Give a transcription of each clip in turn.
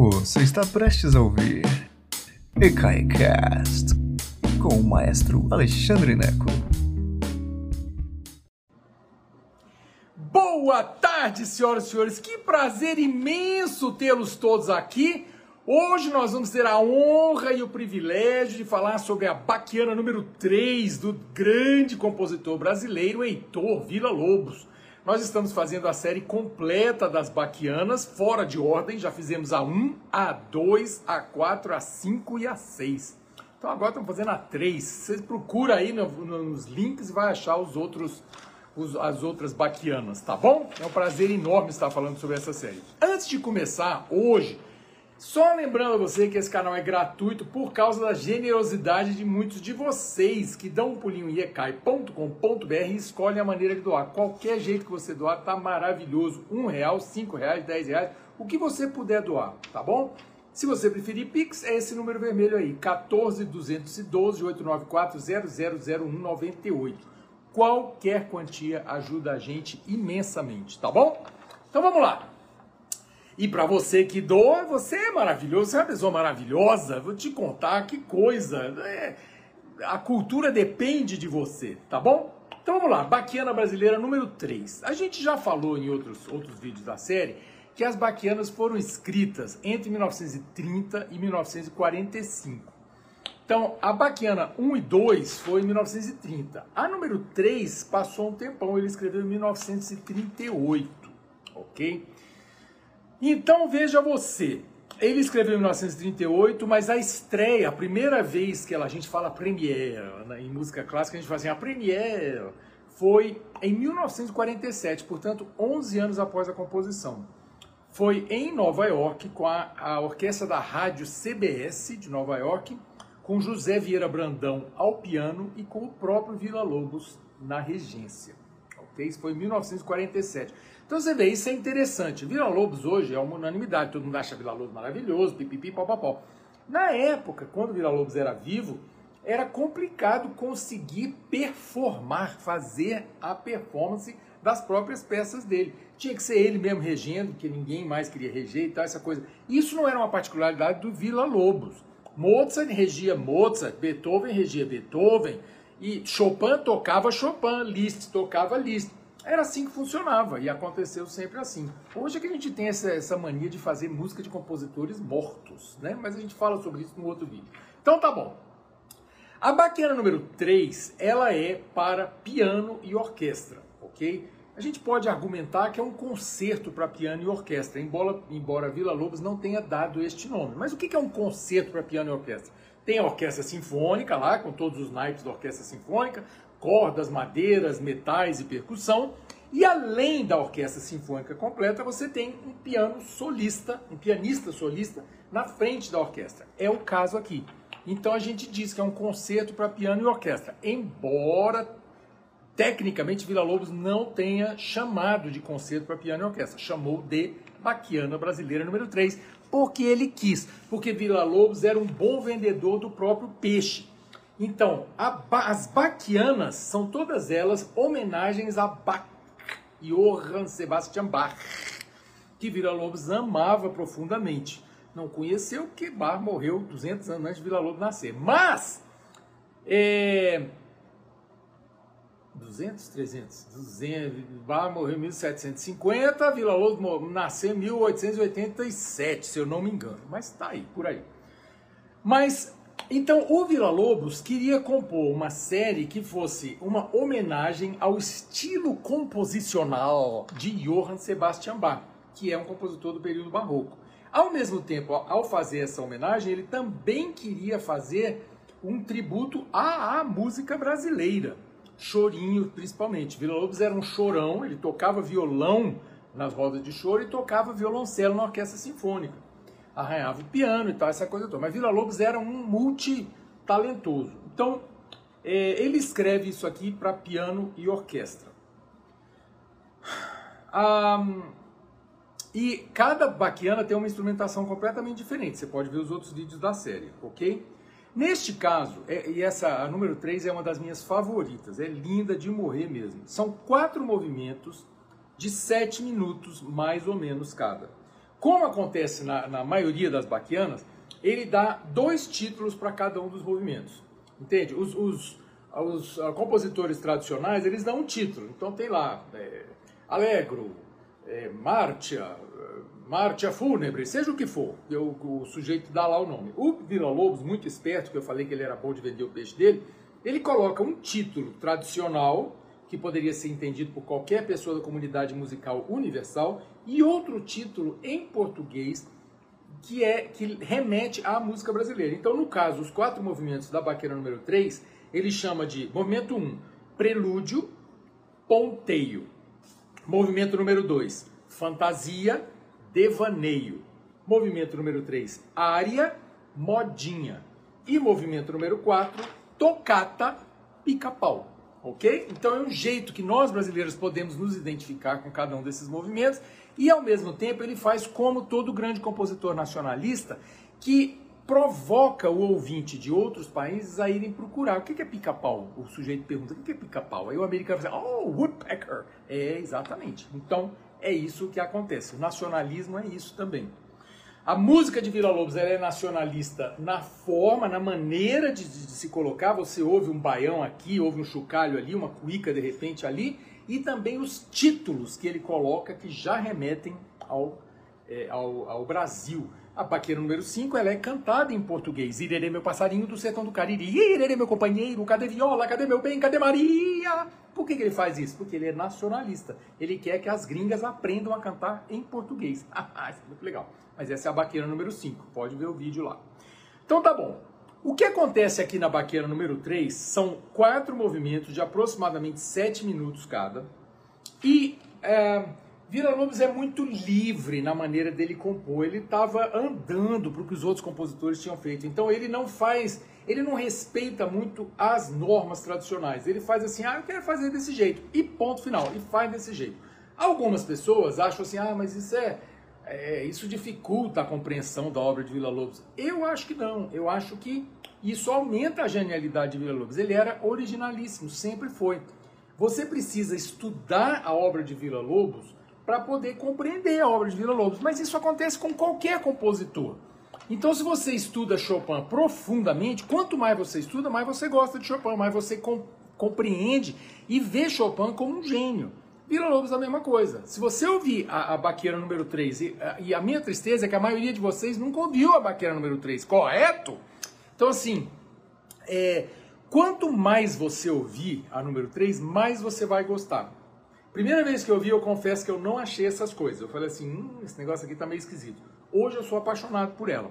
Você está prestes a ouvir EKAICAST com o maestro Alexandre Neco. Boa tarde, senhoras e senhores. Que prazer imenso tê-los todos aqui. Hoje nós vamos ter a honra e o privilégio de falar sobre a baquiana número 3 do grande compositor brasileiro Heitor Villa-Lobos. Nós estamos fazendo a série completa das baquianas, fora de ordem. Já fizemos a 1, a 2, a 4, a 5 e a 6. Então agora estamos fazendo a 3. Você procura aí no, nos links e vai achar os outros, os, as outras baquianas, tá bom? É um prazer enorme estar falando sobre essa série. Antes de começar, hoje, só lembrando a você que esse canal é gratuito por causa da generosidade de muitos de vocês que dão um pulinho em ecai.com.br e escolhem a maneira de doar. Qualquer jeito que você doar tá maravilhoso. Um real, cinco reais, dez reais, o que você puder doar, tá bom? Se você preferir Pix, é esse número vermelho aí, 14 212 894 000198. Qualquer quantia ajuda a gente imensamente, tá bom? Então vamos lá. E para você que doa, você é maravilhoso, você é uma pessoa maravilhosa. Vou te contar que coisa. É, a cultura depende de você, tá bom? Então vamos lá, Baquiana Brasileira número 3. A gente já falou em outros, outros vídeos da série que as baquianas foram escritas entre 1930 e 1945. Então, a Baquiana 1 e 2 foi em 1930. A número 3 passou um tempão, ele escreveu em 1938, ok? Então veja você, ele escreveu em 1938, mas a estreia, a primeira vez que a gente fala premiere, né, em música clássica a gente fala assim, a premiere foi em 1947, portanto 11 anos após a composição. Foi em Nova York com a, a orquestra da rádio CBS de Nova York, com José Vieira Brandão ao piano e com o próprio Vila Lobos na regência. Ok? Isso foi em 1947. Então você vê, isso é interessante. Vila Lobos hoje é uma unanimidade, todo mundo acha Vila Lobos maravilhoso, pipipi, papapó. Na época, quando Vila Lobos era vivo, era complicado conseguir performar, fazer a performance das próprias peças dele. Tinha que ser ele mesmo regendo, que ninguém mais queria reger e tal, essa coisa. Isso não era uma particularidade do Vila Lobos. Mozart regia Mozart, Beethoven regia Beethoven, e Chopin tocava Chopin, Liszt tocava Liszt. Era assim que funcionava e aconteceu sempre assim. Hoje é que a gente tem essa, essa mania de fazer música de compositores mortos, né? Mas a gente fala sobre isso no outro vídeo. Então tá bom. A baquena número 3, ela é para piano e orquestra, ok? A gente pode argumentar que é um concerto para piano e orquestra, embora, embora Vila Lobos não tenha dado este nome. Mas o que é um concerto para piano e orquestra? Tem a orquestra sinfônica lá, com todos os naipes da orquestra sinfônica, cordas, madeiras, metais e percussão. E além da orquestra sinfônica completa, você tem um piano solista, um pianista solista na frente da orquestra. É o caso aqui. Então a gente diz que é um concerto para piano e orquestra, embora tecnicamente Vila Lobos não tenha chamado de concerto para piano e orquestra, chamou de Baquiana Brasileira número 3, porque ele quis, porque Vila Lobos era um bom vendedor do próprio peixe. Então, a, as Baquianas são todas elas homenagens a Bach, Johann Sebastian Bach, que Vila Lobos amava profundamente. Não conheceu porque Bach morreu 200 anos antes de Vila Lobos nascer. Mas, é, 200, 300, 200, Bach morreu em 1750, Vila Lobos nasceu em 1887, se eu não me engano. Mas tá aí, por aí. Mas então, o Vila Lobos queria compor uma série que fosse uma homenagem ao estilo composicional de Johann Sebastian Bach, que é um compositor do período barroco. Ao mesmo tempo, ao fazer essa homenagem, ele também queria fazer um tributo à, música brasileira, chorinho principalmente. Vila Lobos era um chorão, ele tocava violão nas rodas de choro e tocava violoncelo na orquestra sinfônica arranhava o piano e tal, essa coisa toda. Mas Vila Lobos era um multitalentoso. Então, é, ele escreve isso aqui para piano e orquestra. Um, e cada baquiana tem uma instrumentação completamente diferente. Você pode ver os outros vídeos da série, ok? Neste caso, é, e essa a número 3 é uma das minhas favoritas, é linda de morrer mesmo. São quatro movimentos de sete minutos, mais ou menos cada Como acontece na, na maioria das baquianas, ele dá dois títulos para cada um dos movimentos. Entende? Os, os, os uh, compositores tradicionais, eles dão um título. Então tem lá, é, Allegro, é, Martia, Martia Fúnebre, seja o que for, eu, o sujeito dá lá o nome. O Vila Lobos, muito esperto, que eu falei que ele era bom de vender o peixe dele, ele coloca um título tradicional, que poderia ser entendido por qualquer pessoa da comunidade musical universal, e outro título em português que é que remete à música brasileira. Então, no caso, os quatro movimentos da baqueira número 3, ele chama de movimento 1, prelúdio, ponteio. Movimento número 2, fantasia, devaneio. Movimento número 3, área, modinha. E movimento número 4, tocata, pica-pau. Ok? Então é um jeito que nós brasileiros podemos nos identificar com cada um desses movimentos e ao mesmo tempo ele faz como todo grande compositor nacionalista que provoca o ouvinte de outros países a irem procurar. O que é pica-pau? O sujeito pergunta, o que é pica-pau? Aí o americano fala, oh, woodpecker. É, exatamente. Então, é isso que acontece. O nacionalismo é isso também. A música de Vila Lobos é nacionalista na forma, na maneira de, de, de, se colocar. Você ouve um baião aqui, ouve um chocalho ali, uma cuíca de repente ali, e também os títulos que ele coloca que já remetem ao, é, ao, ao, Brasil. A baqueira número 5 ela é cantada em português. Irerê, meu passarinho do sertão do Cariri. Irerê, meu companheiro, cadê viola, cadê meu bem, cadê Maria? Por que, que ele faz isso? Porque ele é nacionalista. Ele quer que as gringas aprendam a cantar em português. Ah, isso é muito legal. Mas essa é a baqueira número 5. Pode ver o vídeo lá. Então tá bom. O que acontece aqui na baqueira número 3 são quatro movimentos de aproximadamente 7 minutos cada. E é, Vila Lobos é muito livre na maneira dele compor. Ele estava andando para o que os outros compositores tinham feito. Então ele não faz, ele não respeita muito as normas tradicionais. Ele faz assim, ah, eu quero fazer desse jeito. E ponto final. E faz desse jeito. Algumas pessoas acham assim, ah, mas isso é é, isso dificulta a compreensão da obra de Vila Lobos. Eu acho que não. Eu acho que isso aumenta a genialidade de Vila Lobos. Ele era originalíssimo, sempre foi. Você precisa estudar a obra de Vila Lobos para poder compreender a obra de Vila Lobos. Mas isso acontece com qualquer compositor. Então, se você estuda Chopin profundamente, quanto mais você estuda, mais você gosta de Chopin, mais você com, compreende e vê Chopin como um gênio. Vila Lobos a mesma coisa. Se você ouvir a, a baqueira número 3, e a, e a minha tristeza é que a maioria de vocês nunca ouviu a baqueira número 3, correto? Então, assim, é, quanto mais você ouvir a número 3, mais você vai gostar. Primeira vez que eu ouvi, eu confesso que eu não achei essas coisas. Eu falei assim, hum, esse negócio aqui tá meio esquisito. Hoje eu sou apaixonado por ela.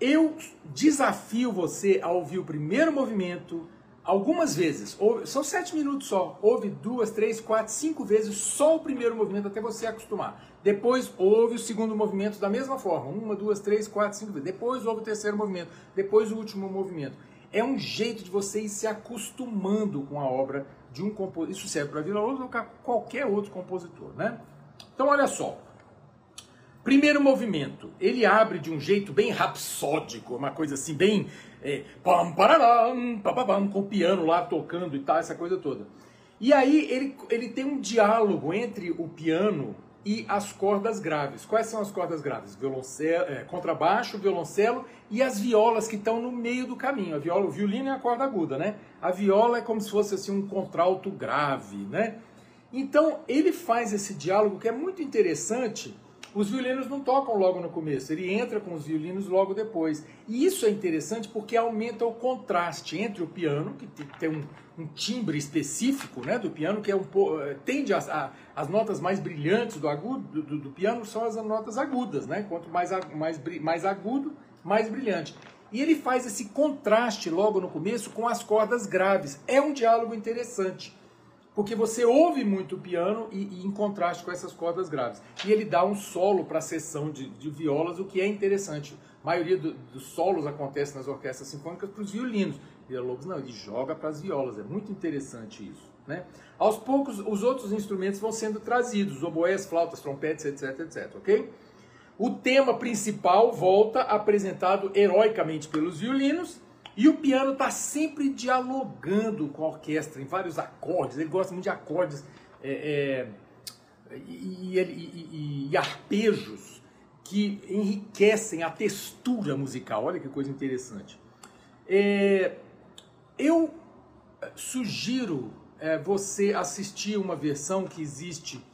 Eu desafio você a ouvir o primeiro movimento, algumas vezes, são sete minutos só, ouve duas, três, quatro, cinco vezes só o primeiro movimento até você acostumar. Depois ouve o segundo movimento da mesma forma, uma, duas, três, quatro, cinco vezes. Depois ouve o terceiro movimento, depois o último movimento. É um jeito de você ir se acostumando com a obra de um compositor. Isso serve para Vila Lobos ou para qualquer outro compositor, né? Então olha só, Primeiro movimento, ele abre de um jeito bem rapsódico, uma coisa assim, bem. Pam, pararam, pam, com o piano lá tocando e tal, essa coisa toda. E aí ele, ele tem um diálogo entre o piano e as cordas graves. Quais são as cordas graves? Violoncelo, é, contrabaixo, violoncelo e as violas que estão no meio do caminho. A viola, o violino é a corda aguda, né? A viola é como se fosse assim um contralto grave, né? Então ele faz esse diálogo que é muito interessante os violinos não tocam logo no começo, ele entra com os violinos logo depois. E isso é interessante porque aumenta o contraste entre o piano, que tem um, um timbre específico né, do piano, que é um eh, tende a, a, as notas mais brilhantes do, agudo, do, do, piano são as notas agudas, né? Quanto mais, mais, mais agudo, mais brilhante. E ele faz esse contraste logo no começo com as cordas graves. É um diálogo interessante porque você ouve muito piano e, e, em contraste com essas cordas graves. E ele dá um solo para a sessão de, de, violas, o que é interessante. A maioria do, dos solos acontece nas orquestras sinfônicas para os violinos. Vila Lobos não, ele joga para as violas. É muito interessante isso. Né? Aos poucos, os outros instrumentos vão sendo trazidos, oboés, flautas, trompetes, etc, etc, ok? O tema principal volta apresentado heroicamente pelos violinos e o piano está sempre dialogando com a orquestra em vários acordes. Ele gosta muito de acordes é, é, e, e, e, e, arpejos que enriquecem a textura musical. Olha que coisa interessante. É, eu sugiro é, você assistir uma versão que existe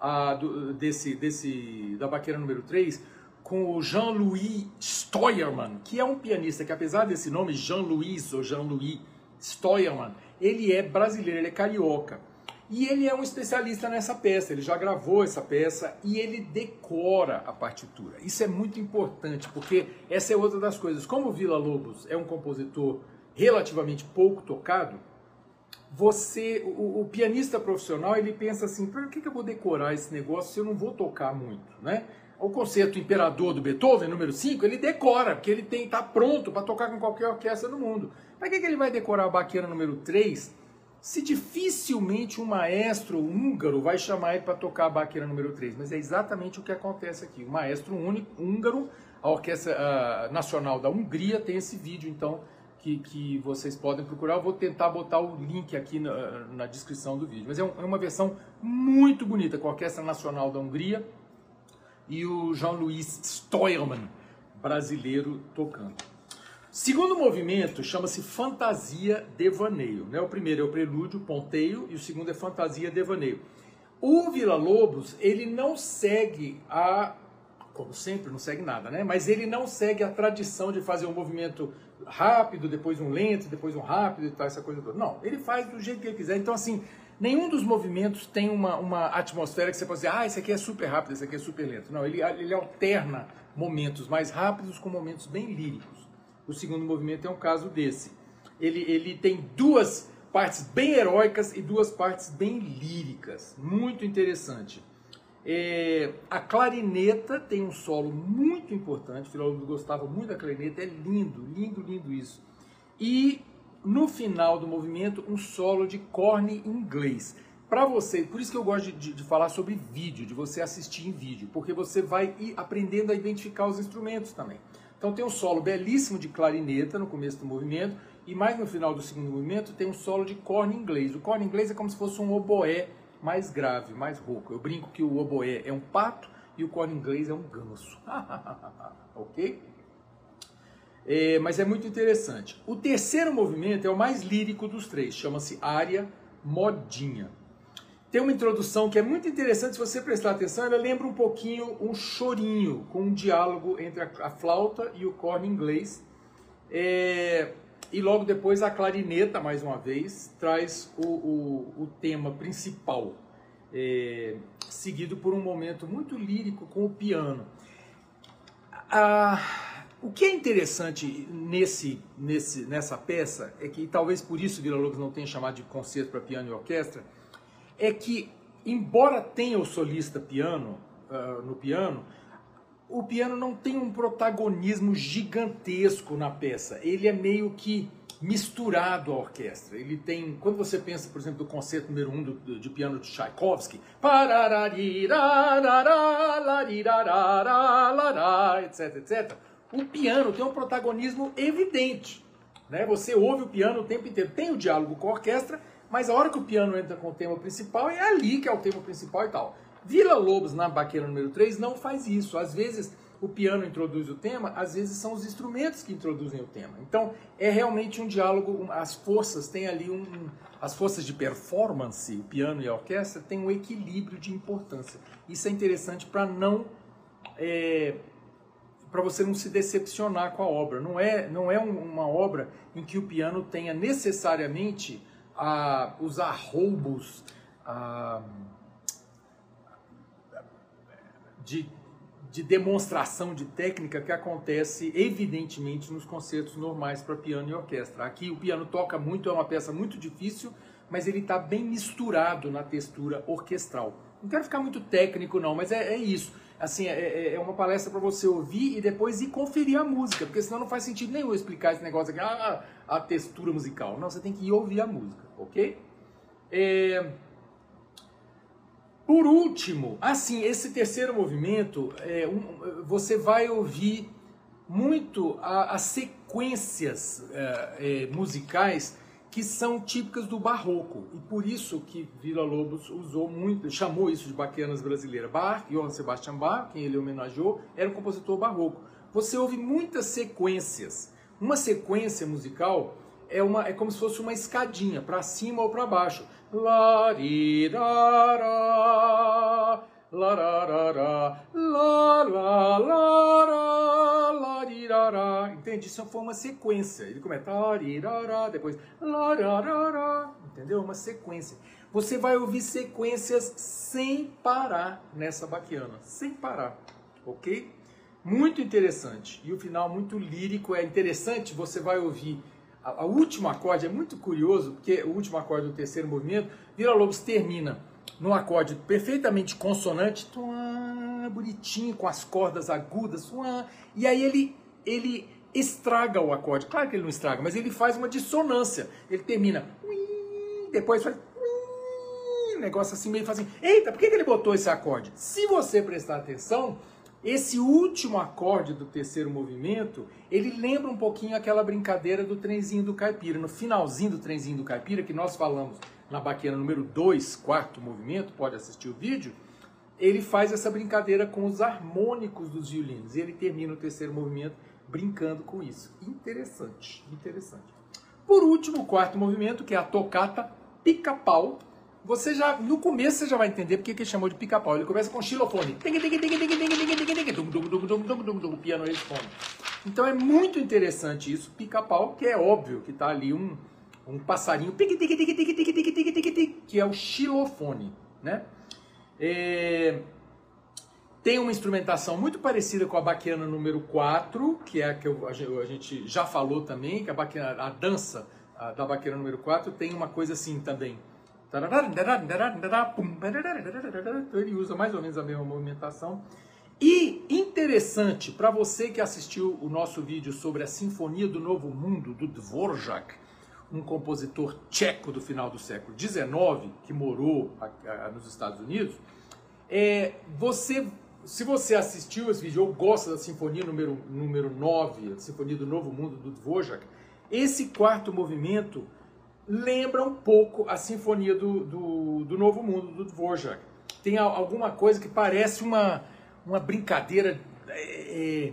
a, do, desse, desse, da baqueira número 3 com o Jean-Louis Steuermann, que é um pianista que, apesar desse nome, Jean-Louis ou Jean-Louis Steuermann, ele é brasileiro, ele é carioca. E ele é um especialista nessa peça, ele já gravou essa peça e ele decora a partitura. Isso é muito importante, porque essa é outra das coisas. Como Vila Lobos é um compositor relativamente pouco tocado, você, o, o, pianista profissional, ele pensa assim, por que, que eu vou decorar esse negócio se eu não vou tocar muito, né? O concerto Imperador do Beethoven, número 5, ele decora, porque ele tem tá pronto para tocar com qualquer orquestra do mundo. Para que, que ele vai decorar a baqueira número 3 se dificilmente um maestro húngaro vai chamar ele para tocar a baqueira número 3? Mas é exatamente o que acontece aqui. O maestro único, húngaro, a Orquestra uh, Nacional da Hungria tem esse vídeo, então, que, que vocês podem procurar. Eu vou tentar botar o link aqui na, na descrição do vídeo. Mas é, um, é, uma versão muito bonita com a Orquestra Nacional da Hungria e o Jean-Louis Steuermann, brasileiro, tocando. Segundo movimento chama-se Fantasia Devaneio. Né? O primeiro é o prelúdio, ponteio, e o segundo é Fantasia Devaneio. O Vila Lobos, ele não segue a como sempre, não segue nada, né? Mas ele não segue a tradição de fazer um movimento rápido, depois um lento, depois um rápido e tal, essa coisa toda. Não, ele faz do jeito que ele quiser. Então, assim, nenhum dos movimentos tem uma, uma atmosfera que você pode dizer, ah, esse aqui é super rápido, esse aqui é super lento. Não, ele, ele alterna momentos mais rápidos com momentos bem líricos. O segundo movimento é um caso desse. Ele, ele tem duas partes bem heróicas e duas partes bem líricas. Muito interessante. É, a clarineta tem um solo muito importante, o filósofo gostava muito da clarineta, é lindo, lindo, lindo isso. E no final do movimento, um solo de corne inglês. Para você, por isso que eu gosto de, de, falar sobre vídeo, de você assistir em vídeo, porque você vai ir aprendendo a identificar os instrumentos também. Então tem um solo belíssimo de clarineta no começo do movimento, e mais no final do segundo movimento tem um solo de corne inglês. O corne inglês é como se fosse um oboé mais grave, mais rouco. Eu brinco que o oboé é um pato e o coro inglês é um ganso. ok? É, mas é muito interessante. O terceiro movimento é o mais lírico dos três, chama-se área modinha. Tem uma introdução que é muito interessante, se você prestar atenção, ela lembra um pouquinho um chorinho, com um diálogo entre a, flauta e o corno inglês. É, e logo depois a clarineta, mais uma vez, traz o, o, o tema principal, é, seguido por um momento muito lírico com o piano. O que é interessante nesse, nesse, nessa peça, é que talvez por isso Vila Lobos não tenha chamado de concerto para piano e orquestra, é que, embora tenha o solista piano uh, no piano, o piano não tem um protagonismo gigantesco na peça. Ele é meio que misturado à orquestra. Ele tem, quando você pensa, por exemplo, do concerto número 1 um de piano de Tchaikovsky, etc, etc, o piano tem um protagonismo evidente. Né? Você ouve o piano o tempo inteiro. Tem o diálogo com a orquestra, mas a hora que o piano entra com o tema principal, é ali que é o tema principal e tal. Vila Lobos, na baqueira número 3, não faz isso. Às vezes o piano introduz o tema, às vezes são os instrumentos que introduzem o tema. Então é realmente um diálogo, as forças têm ali um. As forças de performance, o piano e a orquestra, têm um equilíbrio de importância. Isso é interessante para não. É, para você não se decepcionar com a obra. Não é, não é uma obra em que o piano tenha necessariamente a, os arroubos. A, de, de demonstração de técnica que acontece evidentemente nos concertos normais para piano e orquestra. Aqui o piano toca muito, é uma peça muito difícil, mas ele está bem misturado na textura orquestral. Não quero ficar muito técnico não, mas é, é isso. Assim, é, é, é uma palestra para você ouvir e depois ir conferir a música, porque senão não faz sentido nenhum explicar esse negócio aqui, ah, a textura musical. Não, você tem que ir ouvir a música, ok? É... Por último, assim, esse terceiro movimento, é, um, você vai ouvir muito as sequências é, é, musicais que são típicas do barroco e por isso que Vila Lobos usou muito, chamou isso de baquianas brasileiras. Bach, Johann Sebastian Bach, quem ele homenageou, era um compositor barroco. Você ouve muitas sequências. Uma sequência musical é, uma, é como se fosse uma escadinha, para cima ou para baixo. Larirara, lararara, la la la Entende? Isso foi uma sequência. Ele começa larirara, depois lararara. Entendeu? Uma sequência. Você vai ouvir sequências sem parar nessa baquiana, sem parar, ok? Muito interessante. E o final muito lírico, é interessante, você vai ouvir a, último acorde, é muito curioso, porque o último acorde do terceiro movimento, Vila Lobos termina num acorde perfeitamente consonante, tuan, bonitinho, com as cordas agudas, tuan, e aí ele, ele estraga o acorde. Claro que ele não estraga, mas ele faz uma dissonância. Ele termina, depois faz negócio assim, meio assim, eita, por que ele botou esse acorde? Se você prestar atenção, esse último acorde do terceiro movimento, ele lembra um pouquinho aquela brincadeira do trenzinho do caipira. No finalzinho do trenzinho do caipira, que nós falamos na baqueira número 2, quarto movimento, pode assistir o vídeo, ele faz essa brincadeira com os harmônicos dos violinos. E ele termina o terceiro movimento brincando com isso. Interessante, interessante. Por último, o quarto movimento, que é a tocata pica-pau, você já, no começo, você já vai entender porque que ele chamou de pica-pau. Ele começa com xilofone. Piano responde. Então é muito interessante isso, pica-pau, que é óbvio que está ali um, um passarinho, que é o xilofone, né? É, tem uma instrumentação muito parecida com a baquiana número 4, que é a que eu, a gente já falou também, que a, baquiana, a dança a, da baquiana número 4 tem uma coisa assim também ele usa mais ou menos a mesma movimentação. E interessante, para você que assistiu o nosso vídeo sobre a Sinfonia do Novo Mundo, do Dvorak, um compositor tcheco do final do século XIX, que morou nos Estados Unidos, é, você, se você assistiu esse vídeo ou gosta da Sinfonia número, número 9, a Sinfonia do Novo Mundo, do Dvorak, esse quarto movimento lembra um pouco a Sinfonia do, do, do Novo Mundo, do Dvorak. Tem alguma coisa que parece uma, uma brincadeira é, é,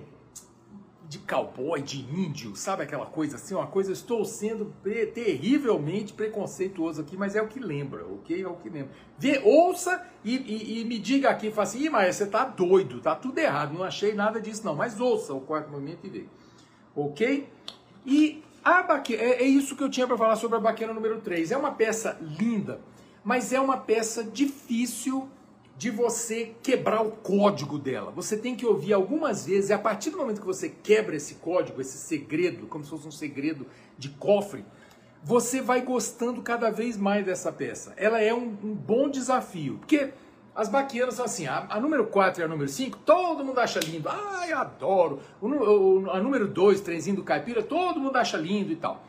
de cowboy, de índio, sabe aquela coisa assim? Uma coisa, estou sendo terrivelmente preconceituoso aqui, mas é o que lembra, ok? É o que lembra. Vê, ouça e, e, e me diga aqui, fala assim, Ih, mas você tá doido, tá tudo errado, não achei nada disso não, mas ouça o quarto momento e vê, ok? E a baque... é, é isso que eu tinha para falar sobre a baquena número 3. É uma peça linda, mas é uma peça difícil de você quebrar o código dela. Você tem que ouvir algumas vezes, e a partir do momento que você quebra esse código, esse segredo, como se fosse um segredo de cofre, você vai gostando cada vez mais dessa peça. Ela é um, um bom desafio, porque as baquianas são assim, a, a, número 4 e a número 5, todo mundo acha lindo. Ai, adoro. O, o, a número 2, trenzinho do caipira, todo mundo acha lindo e tal.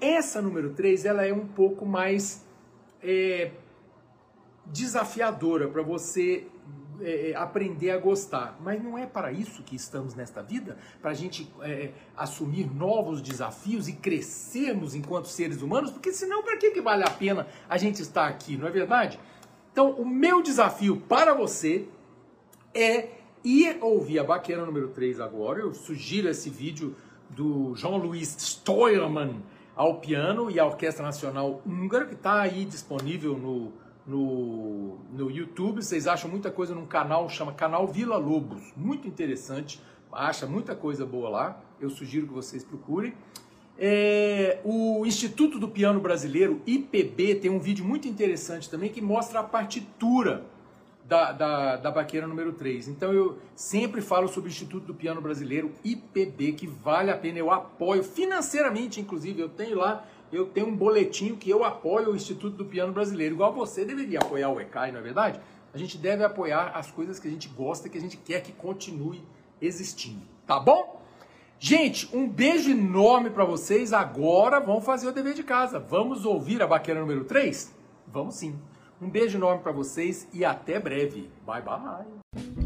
Essa número 3, ela é um pouco mais é, desafiadora para você é, aprender a gostar. Mas não é para isso que estamos nesta vida? Para a gente é, assumir novos desafios e crescermos enquanto seres humanos? Porque senão, para que, que vale a pena a gente estar aqui, não é verdade? Então, o meu desafio para você é ir ouvir a Baquena número 3 agora. Eu sugiro esse vídeo do Jean-Louis Steuermann ao piano e a Orquestra Nacional Húngara, que está aí disponível no, no, no YouTube. Vocês acham muita coisa num canal, chama Canal Vila Lobos. Muito interessante, acha muita coisa boa lá. Eu sugiro que vocês procurem. É, o Instituto do Piano Brasileiro, IPB, tem um vídeo muito interessante também que mostra a partitura da, da, da baqueira número 3. Então eu sempre falo sobre o Instituto do Piano Brasileiro, IPB, que vale a pena, eu apoio financeiramente, inclusive, eu tenho lá, eu tenho um boletim que eu apoio o Instituto do Piano Brasileiro, igual você deveria apoiar o ECAI, não é verdade? A gente deve apoiar as coisas que a gente gosta, que a gente quer que continue existindo, tá bom? Gente, um beijo enorme para vocês. Agora vamos fazer o dever de casa. Vamos ouvir a baqueira número 3? Vamos sim. Um beijo enorme para vocês e até breve. Bye bye.